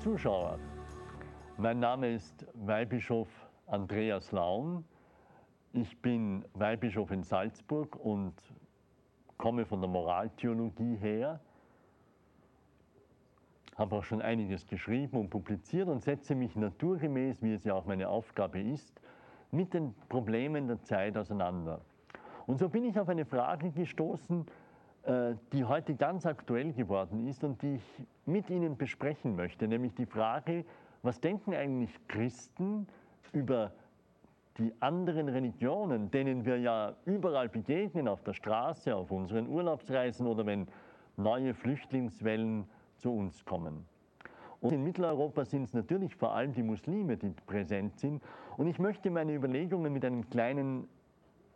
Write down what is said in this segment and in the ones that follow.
Zuschauer, mein Name ist Weihbischof Andreas Laun. Ich bin Weihbischof in Salzburg und komme von der Moraltheologie her. Habe auch schon einiges geschrieben und publiziert und setze mich naturgemäß, wie es ja auch meine Aufgabe ist, mit den Problemen der Zeit auseinander. Und so bin ich auf eine Frage gestoßen, die heute ganz aktuell geworden ist und die ich mit Ihnen besprechen möchte, nämlich die Frage, was denken eigentlich Christen über die anderen Religionen, denen wir ja überall begegnen, auf der Straße, auf unseren Urlaubsreisen oder wenn neue Flüchtlingswellen zu uns kommen. Und in Mitteleuropa sind es natürlich vor allem die Muslime, die präsent sind. Und ich möchte meine Überlegungen mit einem kleinen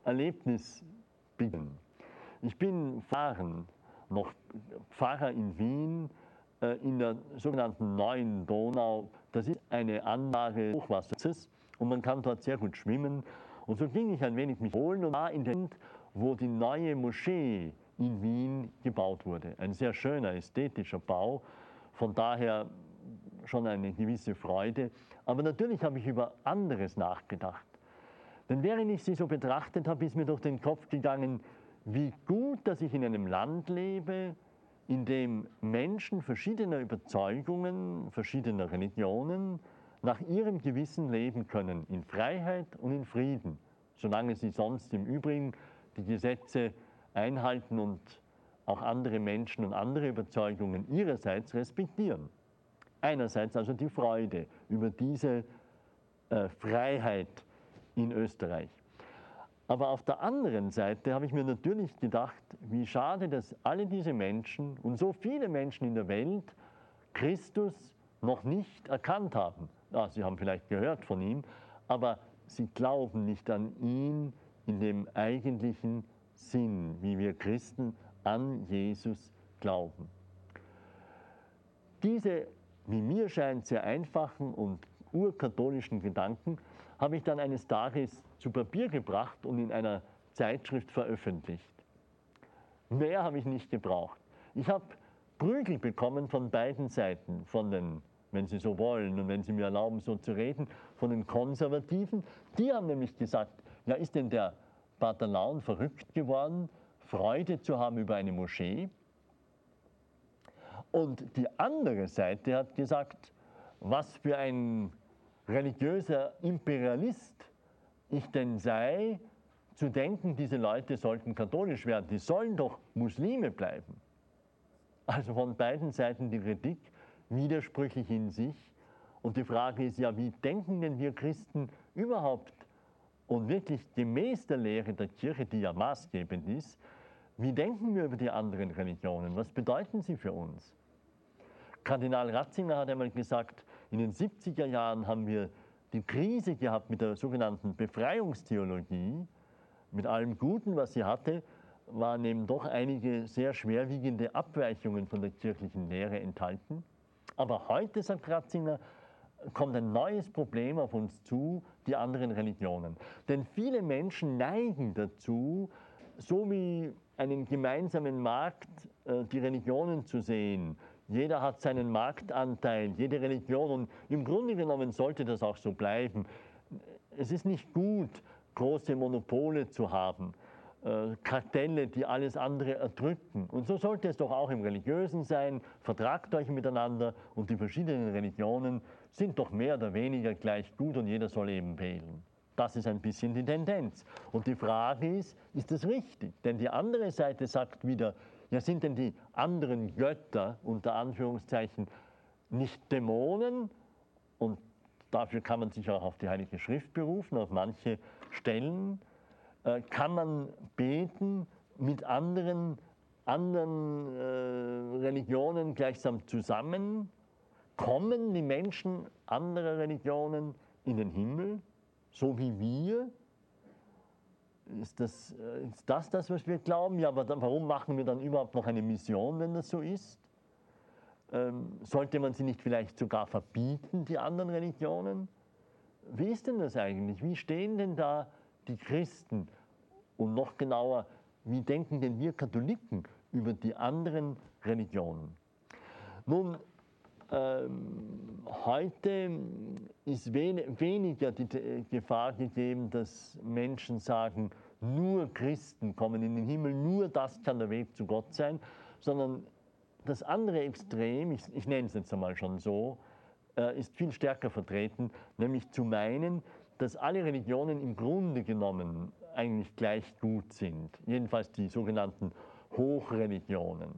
Erlebnis beginnen. Ich bin Pfarrer, noch Pfarrer in Wien, äh, in der sogenannten Neuen Donau. Das ist eine Anlage Hochwassers und man kann dort sehr gut schwimmen. Und so ging ich ein wenig mich holen und war in der End, wo die neue Moschee in Wien gebaut wurde. Ein sehr schöner, ästhetischer Bau. Von daher schon eine gewisse Freude. Aber natürlich habe ich über anderes nachgedacht. Denn während ich sie so betrachtet habe, ist mir durch den Kopf gegangen, wie gut, dass ich in einem Land lebe, in dem Menschen verschiedener Überzeugungen, verschiedener Religionen nach ihrem Gewissen leben können, in Freiheit und in Frieden, solange sie sonst im Übrigen die Gesetze einhalten und auch andere Menschen und andere Überzeugungen ihrerseits respektieren. Einerseits also die Freude über diese äh, Freiheit in Österreich. Aber auf der anderen Seite habe ich mir natürlich gedacht, wie schade, dass alle diese Menschen und so viele Menschen in der Welt Christus noch nicht erkannt haben. Ja, sie haben vielleicht gehört von ihm, aber sie glauben nicht an ihn in dem eigentlichen Sinn, wie wir Christen an Jesus glauben. Diese, wie mir scheint, sehr einfachen und urkatholischen Gedanken habe ich dann eines Tages zu Papier gebracht und in einer Zeitschrift veröffentlicht. Mehr habe ich nicht gebraucht. Ich habe Prügel bekommen von beiden Seiten, von den, wenn Sie so wollen und wenn Sie mir erlauben, so zu reden, von den Konservativen. Die haben nämlich gesagt, ja, ist denn der Pater Laun verrückt geworden, Freude zu haben über eine Moschee? Und die andere Seite hat gesagt, was für ein religiöser Imperialist ich denn sei, zu denken, diese Leute sollten katholisch werden. Die sollen doch Muslime bleiben. Also von beiden Seiten die Kritik, widersprüchlich in sich. Und die Frage ist ja, wie denken denn wir Christen überhaupt und wirklich gemäß der Lehre der Kirche, die ja maßgebend ist, wie denken wir über die anderen Religionen? Was bedeuten sie für uns? Kardinal Ratzinger hat einmal gesagt, in den 70er Jahren haben wir die Krise gehabt mit der sogenannten Befreiungstheologie. Mit allem Guten, was sie hatte, waren eben doch einige sehr schwerwiegende Abweichungen von der kirchlichen Lehre enthalten. Aber heute, sagt Ratzinger, kommt ein neues Problem auf uns zu, die anderen Religionen. Denn viele Menschen neigen dazu, so wie einen gemeinsamen Markt äh, die Religionen zu sehen, jeder hat seinen Marktanteil, jede Religion und im Grunde genommen sollte das auch so bleiben. es ist nicht gut, große Monopole zu haben, äh, Kartelle, die alles andere erdrücken. Und so sollte es doch auch im Religiösen sein. Vertragt euch miteinander und die verschiedenen Religionen sind doch mehr oder weniger gleich gut und jeder soll eben wählen. Das ist ein bisschen die Tendenz. Und die Frage ist, ist das richtig? Denn die andere Seite sagt wieder, ja sind denn die anderen Götter unter Anführungszeichen nicht Dämonen? Und dafür kann man sich auch auf die Heilige Schrift berufen, auf manche Stellen äh, kann man beten mit anderen, anderen äh, Religionen gleichsam zusammen? Kommen die Menschen anderer Religionen in den Himmel, so wie wir? Ist das, äh, ist das das, was wir glauben? Ja, aber dann, warum machen wir dann überhaupt noch eine Mission, wenn das so ist? Ähm, sollte man sie nicht vielleicht sogar verbieten, die anderen Religionen? Wie ist denn das eigentlich? Wie stehen denn da die Christen? Und noch genauer, wie denken denn wir Katholiken über die anderen Religionen? Nun, ähm, heute ist wen weniger die Gefahr gegeben, dass Menschen sagen, nur Christen kommen in den Himmel, nur das kann der Weg zu Gott sein, sondern das andere Extrem, ich, ich nenne es jetzt einmal schon so, äh, ist viel stärker vertreten, nämlich zu meinen, dass alle Religionen im Grunde genommen eigentlich gleich gut sind. Jedenfalls die sogenannten Hochreligionen.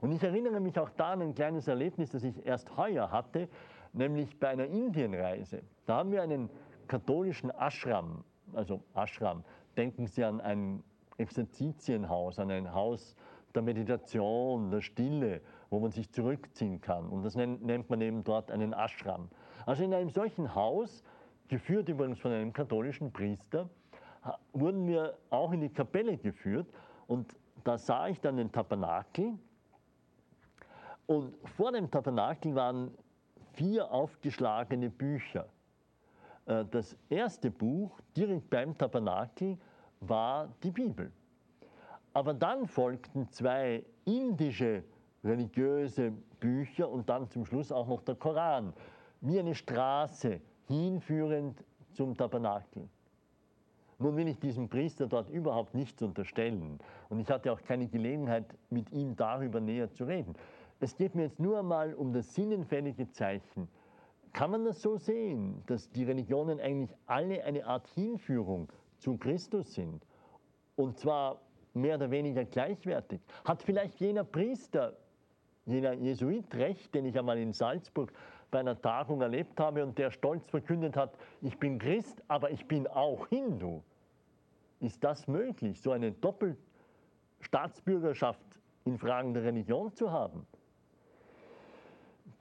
Und ich erinnere mich auch da an ein kleines Erlebnis, das ich erst heuer hatte, nämlich bei einer Indienreise. Da haben wir einen katholischen Ashram, also Ashram, denken Sie an ein Exerzitienhaus, an ein Haus der Meditation, der Stille, wo man sich zurückziehen kann. Und das nennt man eben dort einen Ashram. Also in einem solchen Haus, geführt übrigens von einem katholischen Priester, wurden wir auch in die Kapelle geführt und da sah ich dann den Tabernakel und vor dem Tabernakel waren vier aufgeschlagene Bücher. Äh, das erste Buch direkt beim Tabernakel war die Bibel. Aber dann folgten zwei indische religiöse Bücher und dann zum Schluss auch noch der Koran, wie eine Straße hinführend zum Tabernakel. Nun will ich diesem Priester dort überhaupt nichts unterstellen und ich hatte auch keine Gelegenheit, mit ihm darüber näher zu reden. Es geht mir jetzt nur einmal um das sinnenfällige Zeichen. Kann man das so sehen, dass die Religionen eigentlich alle eine Art Hinführung zu Christus sind? Und zwar mehr oder weniger gleichwertig. Hat vielleicht jener Priester, jener Jesuit recht, den ich einmal in Salzburg bei einer Tagung erlebt habe und der stolz verkündet hat, ich bin Christ, aber ich bin auch Hindu? Ist das möglich, so eine Doppelstaatsbürgerschaft in Fragen der Religion zu haben?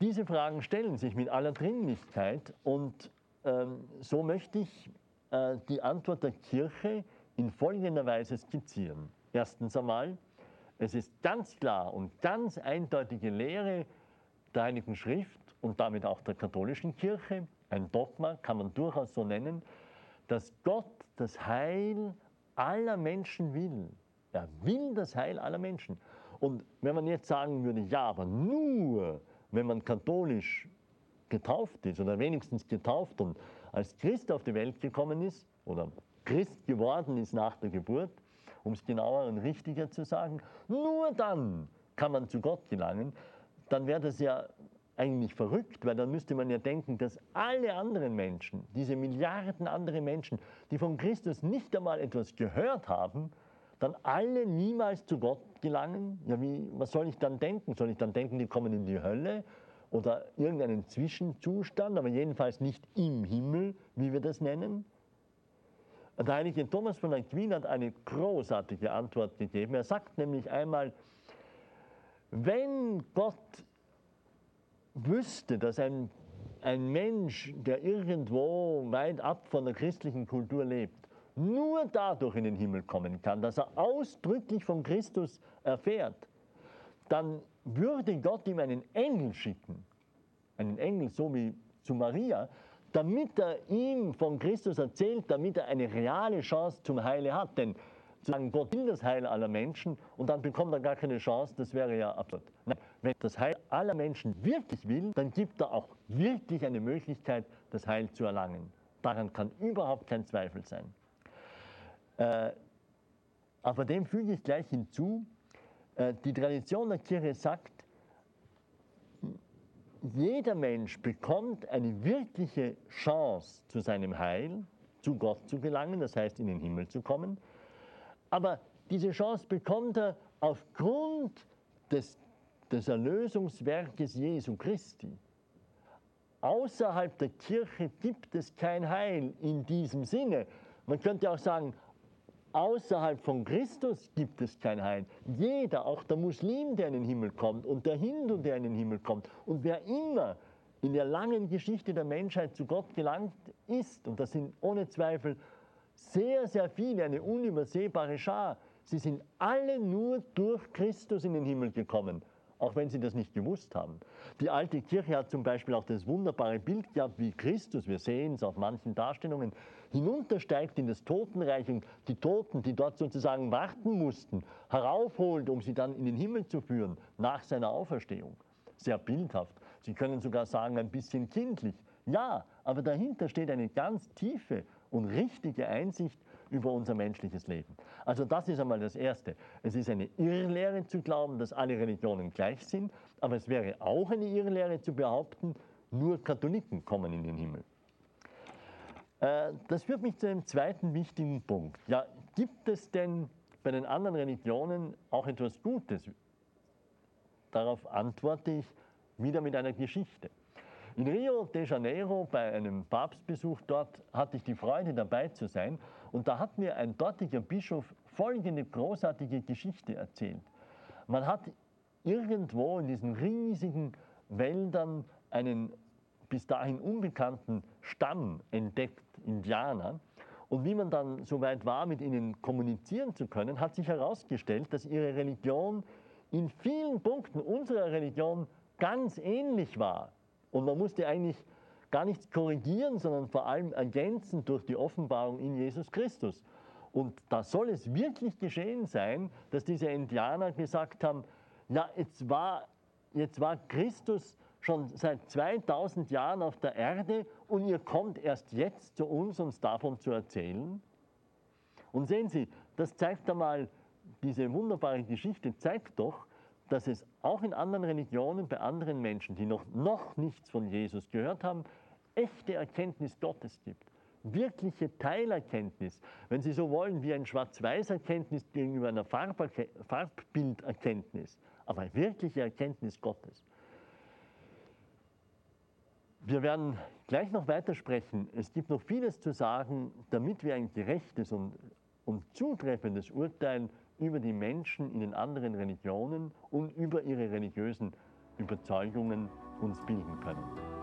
Diese Fragen stellen sich mit aller Dringlichkeit und ähm, so möchte ich äh, die Antwort der Kirche in folgender Weise skizzieren. Erstens einmal, es ist ganz klar und ganz eindeutige Lehre der Heiligen Schrift und damit auch der katholischen Kirche, ein Dogma kann man durchaus so nennen, dass Gott das Heil aller Menschen will. Er will das Heil aller Menschen. Und wenn man jetzt sagen würde, ja, aber nur, wenn man katholisch getauft ist oder wenigstens getauft und als Christ auf die Welt gekommen ist oder Christ geworden ist nach der Geburt, um es genauer und richtiger zu sagen, nur dann kann man zu Gott gelangen, dann wäre das ja eigentlich verrückt, weil dann müsste man ja denken, dass alle anderen Menschen, diese Milliarden andere Menschen, die von Christus nicht einmal etwas gehört haben, dann alle niemals zu Gott gelangen? Ja, wie, was soll ich dann denken? Soll ich dann denken, die kommen in die Hölle oder irgendeinen Zwischenzustand, aber jedenfalls nicht im Himmel, wie wir das nennen? Der heilige Thomas von Aquin hat eine großartige Antwort gegeben. Er sagt nämlich einmal, wenn Gott wüsste, dass ein, ein Mensch, der irgendwo weit ab von der christlichen Kultur lebt, nur dadurch in den Himmel kommen kann, dass er ausdrücklich von Christus erfährt, dann würde Gott ihm einen Engel schicken, einen Engel so wie zu Maria, damit er ihm von Christus erzählt, damit er eine reale Chance zum Heile hat. Denn zu sagen, Gott will das Heil aller Menschen und dann bekommt er gar keine Chance, das wäre ja absurd. Nein, wenn das Heil aller Menschen wirklich will, dann gibt er auch wirklich eine Möglichkeit, das Heil zu erlangen. Daran kann überhaupt kein Zweifel sein. Äh, aber dem füge ich gleich hinzu, äh, die Tradition der Kirche sagt, jeder Mensch bekommt eine wirkliche Chance zu seinem Heil, zu Gott zu gelangen, das heißt in den Himmel zu kommen. Aber diese Chance bekommt er aufgrund des, des Erlösungswerkes Jesu Christi. Außerhalb der Kirche gibt es kein Heil in diesem Sinne. Man könnte auch sagen, Außerhalb von Christus gibt es kein Heil. Jeder, auch der Muslim, der in den Himmel kommt und der Hindu, der in den Himmel kommt und wer immer in der langen Geschichte der Menschheit zu Gott gelangt ist, und das sind ohne Zweifel sehr, sehr viele, eine unübersehbare Schar, sie sind alle nur durch Christus in den Himmel gekommen auch wenn sie das nicht gewusst haben. Die alte Kirche hat zum Beispiel auch das wunderbare Bild gehabt, wie Christus, wir sehen es auf manchen Darstellungen, hinuntersteigt in das Totenreich und die Toten, die dort sozusagen warten mussten, heraufholt, um sie dann in den Himmel zu führen, nach seiner Auferstehung. Sehr bildhaft. Sie können sogar sagen, ein bisschen kindlich. Ja, aber dahinter steht eine ganz tiefe und richtige Einsicht über unser menschliches Leben. Also das ist einmal das Erste. Es ist eine Irrlehre zu glauben, dass alle Religionen gleich sind, aber es wäre auch eine Irrlehre zu behaupten, nur Katholiken kommen in den Himmel. Äh, das führt mich zu einem zweiten wichtigen Punkt. Ja, gibt es denn bei den anderen Religionen auch etwas Gutes? Darauf antworte ich wieder mit einer Geschichte. In Rio de Janeiro bei einem Papstbesuch dort hatte ich die Freude dabei zu sein und da hat mir ein dortiger Bischof folgende großartige Geschichte erzählt. Man hat irgendwo in diesen riesigen Wäldern einen bis dahin unbekannten Stamm entdeckt, Indianer. Und wie man dann so weit war, mit ihnen kommunizieren zu können, hat sich herausgestellt, dass ihre Religion in vielen Punkten unserer Religion ganz ähnlich war. Und man musste eigentlich gar nichts korrigieren, sondern vor allem ergänzen durch die Offenbarung in Jesus Christus. Und da soll es wirklich geschehen sein, dass diese Indianer gesagt haben, ja, jetzt war, jetzt war Christus schon seit 2000 Jahren auf der Erde und ihr kommt erst jetzt zu uns, uns davon zu erzählen. Und sehen Sie, das zeigt einmal, diese wunderbare Geschichte zeigt doch, dass es auch in anderen Religionen bei anderen Menschen, die noch, noch nichts von Jesus gehört haben, echte Erkenntnis Gottes gibt. Wirkliche Teilerkenntnis, wenn Sie so wollen, wie ein Schwarz-Weiß-Erkenntnis gegenüber einer Farbbilderkenntnis, aber wirkliche Erkenntnis Gottes. Wir werden gleich noch weitersprechen. Es gibt noch vieles zu sagen, damit wir ein gerechtes und, und zutreffendes Urteil über die Menschen in den anderen Religionen und über ihre religiösen Überzeugungen uns bilden können.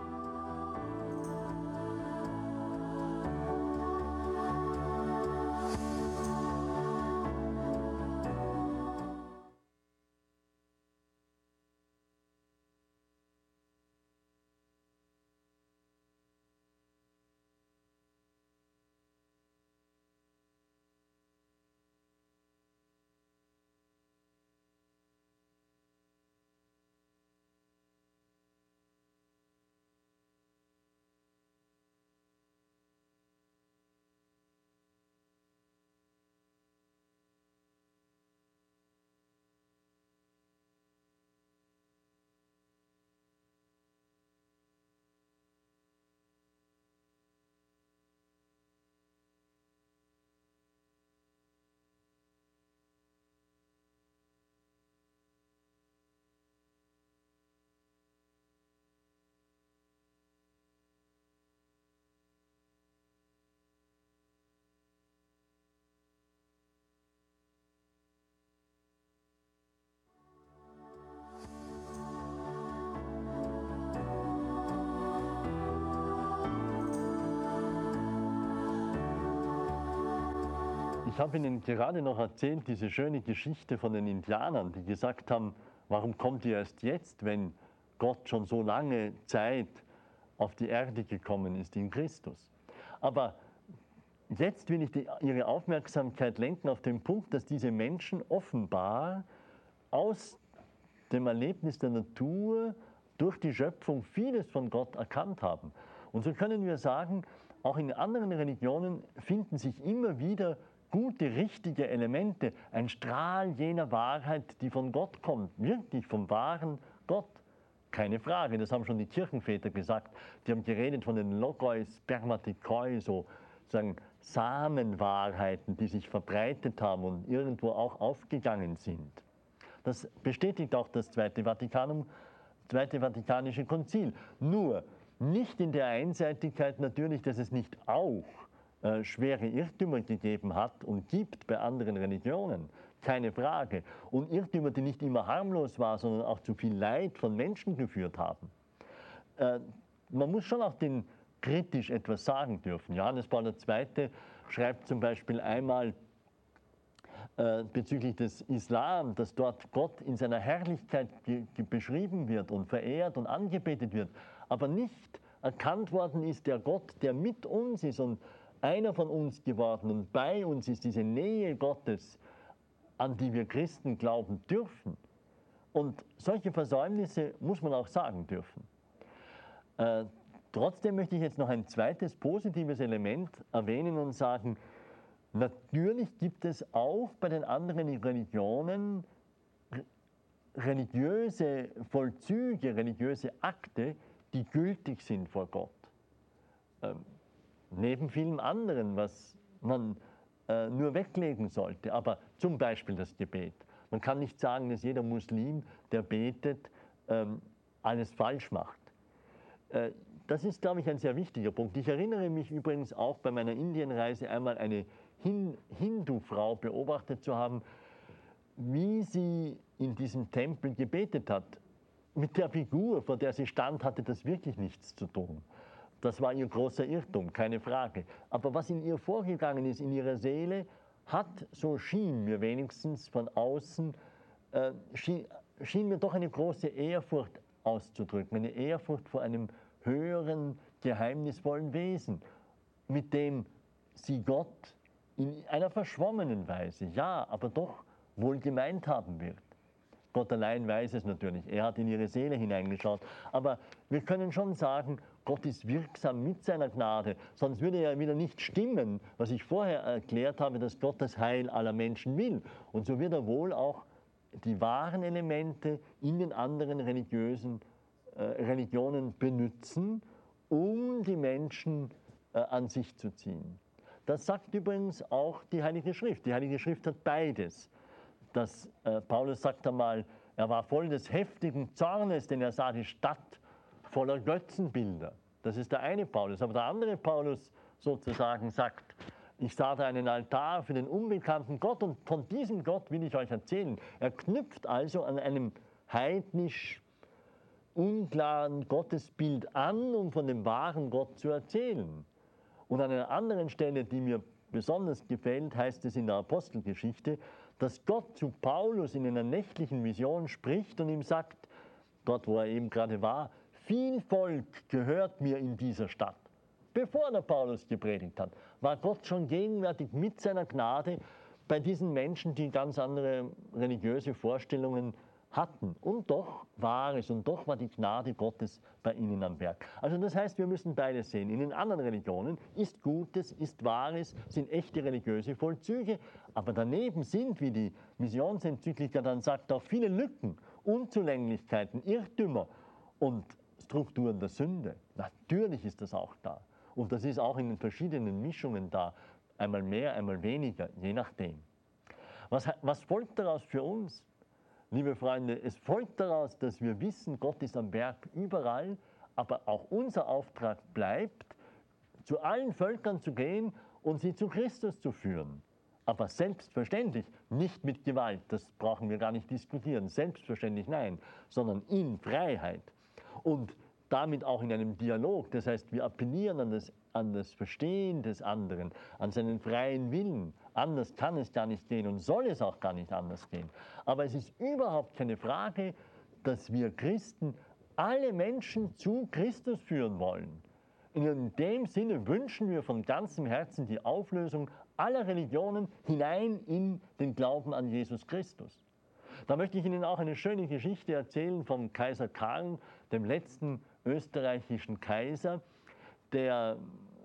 Ich habe Ihnen gerade noch erzählt, diese schöne Geschichte von den Indianern, die gesagt haben, warum kommt ihr erst jetzt, wenn Gott schon so lange Zeit auf die Erde gekommen ist in Christus. Aber jetzt will ich die, Ihre Aufmerksamkeit lenken auf den Punkt, dass diese Menschen offenbar aus dem Erlebnis der Natur durch die Schöpfung vieles von Gott erkannt haben. Und so können wir sagen, auch in anderen Religionen finden sich immer wieder gute, richtige Elemente, ein Strahl jener Wahrheit, die von Gott kommt, wirklich vom wahren Gott. Keine Frage, das haben schon die Kirchenväter gesagt. Die haben geredet von den Logoi Spermatikoi, so sagen Samenwahrheiten, die sich verbreitet haben und irgendwo auch aufgegangen sind. Das bestätigt auch das Zweite, Vatikanum, Zweite Vatikanische Konzil. Nur nicht in der Einseitigkeit natürlich, dass es nicht auch äh, schwere Irrtümer gegeben hat und gibt bei anderen Religionen. Keine Frage. Und Irrtümer, die nicht immer harmlos waren, sondern auch zu viel Leid von Menschen geführt haben. Äh, man muss schon auch den kritisch etwas sagen dürfen. Johannes Paul II. schreibt zum Beispiel einmal äh, bezüglich des Islam, dass dort Gott in seiner Herrlichkeit beschrieben wird und verehrt und angebetet wird, aber nicht erkannt worden ist der Gott, der mit uns ist und einer von uns geworden und bei uns ist diese Nähe Gottes, an die wir Christen glauben dürfen. Und solche Versäumnisse muss man auch sagen dürfen. Äh, trotzdem möchte ich jetzt noch ein zweites positives Element erwähnen und sagen, natürlich gibt es auch bei den anderen Religionen religiöse Vollzüge, religiöse Akte, die gültig sind vor Gott. Ähm, neben vielen anderen, was man äh, nur weglegen sollte. Aber zum Beispiel das Gebet. Man kann nicht sagen, dass jeder Muslim, der betet, ähm, alles falsch macht. Äh, das ist, glaube ich, ein sehr wichtiger Punkt. Ich erinnere mich übrigens auch bei meiner Indienreise einmal eine Hin Hindu-Frau beobachtet zu haben, wie sie in diesem Tempel gebetet hat. Mit der Figur, vor der sie stand, hatte das wirklich nichts zu tun. Das war ihr großer Irrtum, keine Frage. Aber was in ihr vorgegangen ist, in ihrer Seele, hat, so schien mir wenigstens von außen, äh, schien, schien mir doch eine große Ehrfurcht auszudrücken, eine Ehrfurcht vor einem höheren, geheimnisvollen Wesen, mit dem sie Gott in einer verschwommenen Weise, ja, aber doch wohl gemeint haben wird. Gott allein weiß es natürlich, er hat in ihre Seele hineingeschaut. Aber wir können schon sagen, Gott ist wirksam mit seiner Gnade, sonst würde ja wieder nicht stimmen, was ich vorher erklärt habe, dass Gott das Heil aller Menschen will. Und so wird er wohl auch die wahren Elemente in den anderen religiösen äh, Religionen benutzen, um die Menschen äh, an sich zu ziehen. Das sagt übrigens auch die Heilige Schrift. Die Heilige Schrift hat beides. Das, äh, Paulus sagt einmal, er war voll des heftigen Zornes, denn er sah die Stadt voller Götzenbilder. Das ist der eine Paulus. Aber der andere Paulus sozusagen sagt, ich sah da einen Altar für den unbekannten Gott und von diesem Gott will ich euch erzählen. Er knüpft also an einem heidnisch unklaren Gottesbild an, um von dem wahren Gott zu erzählen. Und an einer anderen Stelle, die mir besonders gefällt, heißt es in der Apostelgeschichte, dass Gott zu Paulus in einer nächtlichen Vision spricht und ihm sagt, dort wo er eben gerade war, viel Volk gehört mir in dieser Stadt. Bevor der Paulus gepredigt hat, war Gott schon gegenwärtig mit seiner Gnade bei diesen Menschen, die ganz andere religiöse Vorstellungen hatten. Und doch war es, und doch war die Gnade Gottes bei ihnen am Werk. Also das heißt, wir müssen beides sehen. In den anderen Religionen ist Gutes, ist Wahres, sind echte religiöse Vollzüge, aber daneben sind, wie die Missionsenzyklika dann sagt, auch viele Lücken, Unzulänglichkeiten, Irrtümer und Strukturen der Sünde. Natürlich ist das auch da. Und das ist auch in den verschiedenen Mischungen da. Einmal mehr, einmal weniger, je nachdem. Was, was folgt daraus für uns? Liebe Freunde, es folgt daraus, dass wir wissen, Gott ist am Werk überall, aber auch unser Auftrag bleibt, zu allen Völkern zu gehen und sie zu Christus zu führen. Aber selbstverständlich nicht mit Gewalt, das brauchen wir gar nicht diskutieren. Selbstverständlich nein, sondern in Freiheit und damit auch in einem Dialog. Das heißt, wir appellieren an das, an das Verstehen des anderen, an seinen freien Willen. Anders kann es gar nicht gehen und soll es auch gar nicht anders gehen. Aber es ist überhaupt keine Frage, dass wir Christen alle Menschen zu Christus führen wollen. In dem Sinne wünschen wir von ganzem Herzen die Auflösung aller Religionen hinein in den Glauben an Jesus Christus. Da möchte ich Ihnen auch eine schöne Geschichte erzählen vom Kaiser Karl, dem letzten österreichischen Kaiser, der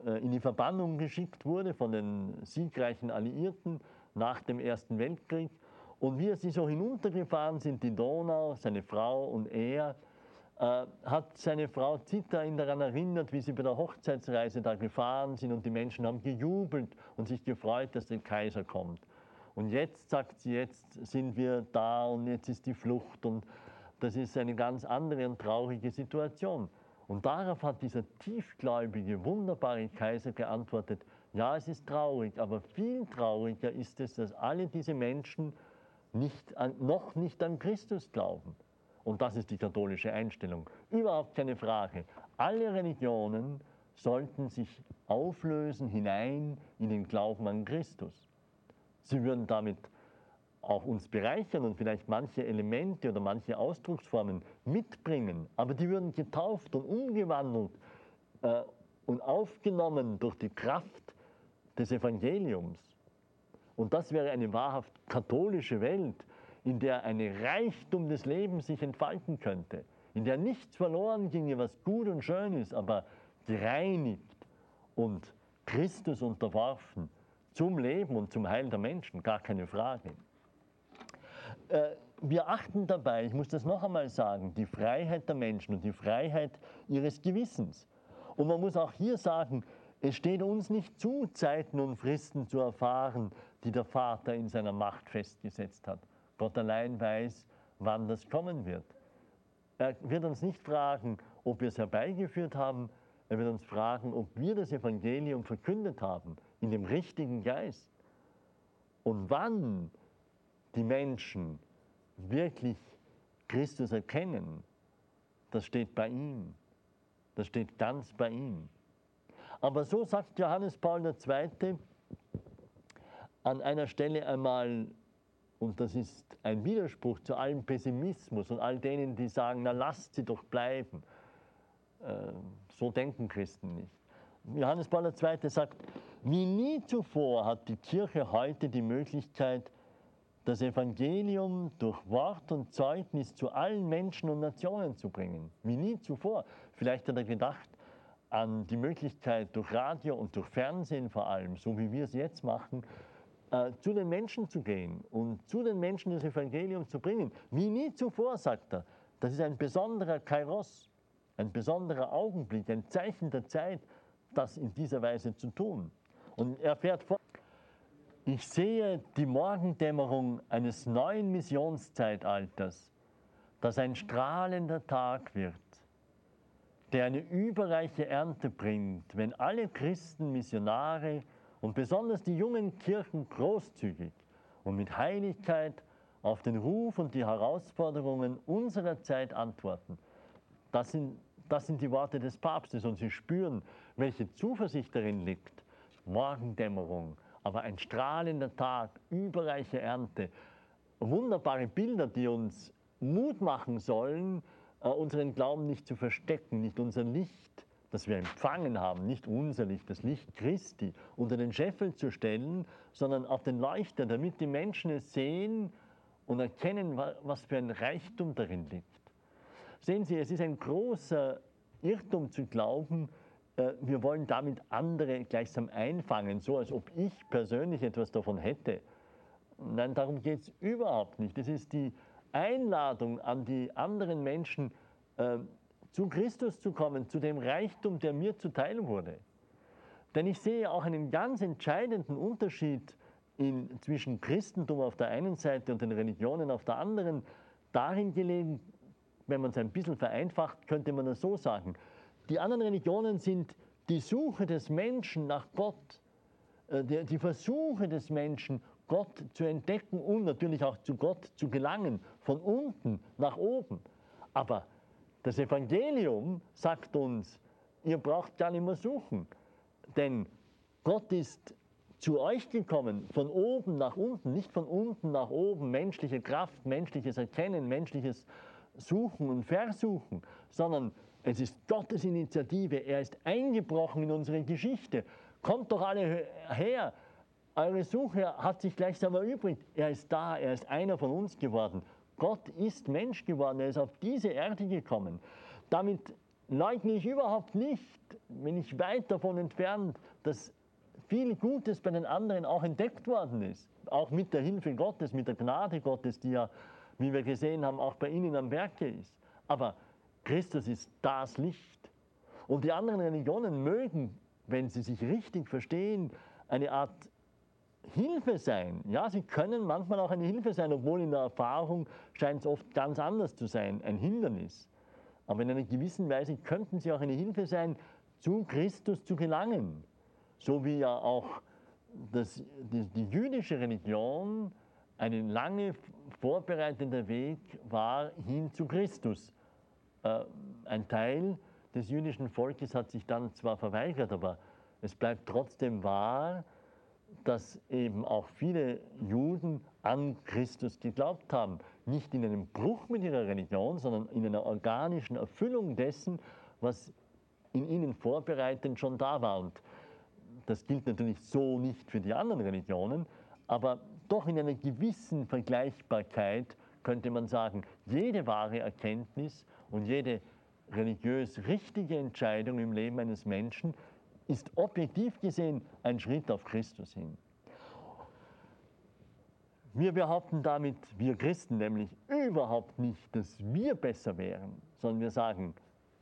äh, in die Verbannung geschickt wurde von den siegreichen Alliierten nach dem Ersten Weltkrieg. Und wie sie so hinuntergefahren sind, die Donau, seine Frau und er, äh, hat seine Frau Zita ihn daran erinnert, wie sie bei der Hochzeitsreise da gefahren sind und die Menschen haben gejubelt und sich gefreut, dass der Kaiser kommt. Und jetzt sagt sie, jetzt sind wir da und jetzt ist die Flucht und das ist eine ganz andere und traurige Situation. Und darauf hat dieser tiefgläubige, wunderbare Kaiser geantwortet, ja, es ist traurig, aber viel trauriger ist es, dass alle diese Menschen nicht an, noch nicht an Christus glauben. Und das ist die katholische Einstellung. Überhaupt keine Frage. Alle Religionen sollten sich auflösen hinein in den Glauben an Christus. Sie würden damit auch uns bereichern und vielleicht manche Elemente oder manche Ausdrucksformen mitbringen, aber die würden getauft und umgewandelt äh, und aufgenommen durch die Kraft des Evangeliums. Und das wäre eine wahrhaft katholische Welt, in der eine Reichtum des Lebens sich entfalten könnte, in der nichts verloren ginge, was gut und schön ist, aber gereinigt und Christus unterworfen zum Leben und zum Heil der Menschen, gar keine Frage. Äh, wir achten dabei, ich muss das noch einmal sagen, die Freiheit der Menschen und die Freiheit ihres Gewissens. Und man muss auch hier sagen, es steht uns nicht zu, Zeiten und Fristen zu erfahren, die der Vater in seiner Macht festgesetzt hat. Gott allein weiß, wann das kommen wird. Er wird uns nicht fragen, ob wir es herbeigeführt haben, er wird uns fragen, ob wir das Evangelium verkündet haben, in dem richtigen Geist. Und wann die Menschen wirklich Christus erkennen, das steht bei ihm. Das steht ganz bei ihm. Aber so sagt Johannes Paul II. an einer Stelle einmal, und das ist ein Widerspruch zu allem Pessimismus und all denen, die sagen, na lasst sie doch bleiben. Äh, so denken Christen nicht. Johannes Paul II. sagt, wie nie zuvor hat die Kirche heute die Möglichkeit, das Evangelium durch Wort und Zeugnis zu allen Menschen und Nationen zu bringen. Wie nie zuvor. Vielleicht hat er gedacht an die Möglichkeit, durch Radio und durch Fernsehen vor allem, so wie wir es jetzt machen, äh, zu den Menschen zu gehen und zu den Menschen das Evangelium zu bringen. Wie nie zuvor, sagt er. Das ist ein besonderer Kairos, ein besonderer Augenblick, ein Zeichen der Zeit, das in dieser Weise zu tun. Und er fährt fort. Ich sehe die Morgendämmerung eines neuen Missionszeitalters, das ein strahlender Tag wird, der eine überreiche Ernte bringt, wenn alle Christen, Missionare und besonders die jungen Kirchen großzügig und mit Heiligkeit auf den Ruf und die Herausforderungen unserer Zeit antworten. Das sind, das sind die Worte des Papstes und Sie spüren, welche Zuversicht darin liegt. Morgendämmerung, aber ein strahlender Tag, überreiche Ernte, wunderbare Bilder, die uns Mut machen sollen, äh, unseren Glauben nicht zu verstecken, nicht unser Licht, das wir empfangen haben, nicht unser Licht, das Licht Christi, unter den Scheffel zu stellen, sondern auf den Leuchter, damit die Menschen es sehen und erkennen, was für ein Reichtum darin liegt. Sehen Sie, es ist ein großer Irrtum zu glauben, wir wollen damit andere gleichsam einfangen, so als ob ich persönlich etwas davon hätte. Nein, darum geht es überhaupt nicht. Es ist die Einladung an die anderen Menschen, äh, zu Christus zu kommen, zu dem Reichtum, der mir zuteil wurde. Denn ich sehe auch einen ganz entscheidenden Unterschied in, zwischen Christentum auf der einen Seite und den Religionen auf der anderen, darin gelegen, wenn man es ein bisschen vereinfacht, könnte man das so sagen. Die anderen Religionen sind die Suche des Menschen nach Gott, äh, die Versuche des Menschen, Gott zu entdecken und natürlich auch zu Gott zu gelangen, von unten nach oben. Aber das Evangelium sagt uns, ihr braucht gar nicht mehr suchen, denn Gott ist zu euch gekommen, von oben nach unten, nicht von unten nach oben, menschliche Kraft, menschliches Erkennen, menschliches Suchen und Versuchen, sondern es ist Gottes Initiative. Er ist eingebrochen in unsere Geschichte. Kommt doch alle her. Eure Suche hat sich gleichsam erübrigt. Er ist da. Er ist einer von uns geworden. Gott ist Mensch geworden. Er ist auf diese Erde gekommen. Damit leugne ich überhaupt nicht, bin ich weit davon entfernt, dass viel Gutes bei den anderen auch entdeckt worden ist. Auch mit der Hilfe Gottes, mit der Gnade Gottes, die ja, wie wir gesehen haben, auch bei Ihnen am Werke ist. Aber Christus ist das Licht. Und die anderen Religionen mögen, wenn sie sich richtig verstehen, eine Art Hilfe sein. Ja, sie können manchmal auch eine Hilfe sein, obwohl in der Erfahrung scheint es oft ganz anders zu sein, ein Hindernis. Aber in einer gewissen Weise könnten sie auch eine Hilfe sein, zu Christus zu gelangen. So wie ja auch das, die, die jüdische Religion ein lange vorbereitender Weg war hin zu Christus. Äh, ein Teil des jüdischen Volkes hat sich dann zwar verweigert, aber es bleibt trotzdem wahr, dass eben auch viele Juden an Christus geglaubt haben. Nicht in einem Bruch mit ihrer Religion, sondern in einer organischen Erfüllung dessen, was in ihnen vorbereitend schon da war. Und das gilt natürlich so nicht für die anderen Religionen, aber doch in einer gewissen Vergleichbarkeit könnte man sagen, jede wahre Erkenntnis und jede religiös richtige Entscheidung im Leben eines Menschen ist objektiv gesehen ein Schritt auf Christus hin. Wir behaupten damit, wir Christen nämlich überhaupt nicht, dass wir besser wären, sondern wir sagen,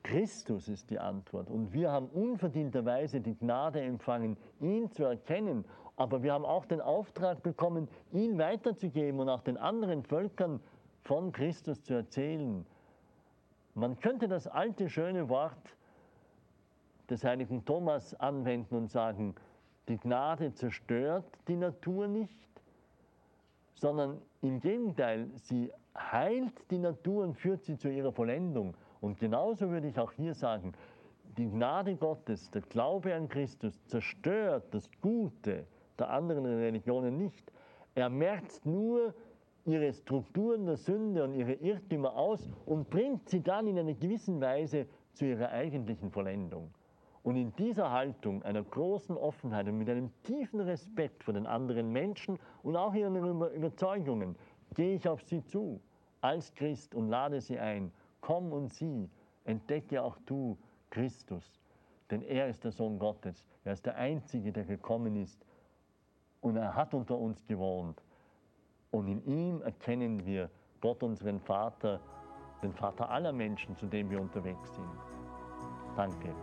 Christus ist die Antwort. Und wir haben unverdienterweise die Gnade empfangen, ihn zu erkennen. Aber wir haben auch den Auftrag bekommen, ihn weiterzugeben und auch den anderen Völkern von Christus zu erzählen. Man könnte das alte schöne Wort des heiligen Thomas anwenden und sagen, die Gnade zerstört die Natur nicht, sondern im Gegenteil, sie heilt die Natur und führt sie zu ihrer Vollendung. Und genauso würde ich auch hier sagen, die Gnade Gottes, der Glaube an Christus zerstört das Gute der anderen Religionen nicht. Er merkt nur ihre Strukturen der Sünde und ihre Irrtümer aus und bringt sie dann in einer gewissen Weise zu ihrer eigentlichen Vollendung. Und in dieser Haltung einer großen Offenheit und mit einem tiefen Respekt vor den anderen Menschen und auch ihren Überzeugungen gehe ich auf sie zu als Christ und lade sie ein. Komm und sieh, entdecke auch du Christus, denn er ist der Sohn Gottes. Er ist der Einzige, der gekommen ist und er hat unter uns gewohnt. Und in ihm erkennen wir Gott, unseren Vater, den Vater aller Menschen, zu dem wir unterwegs sind. Danke.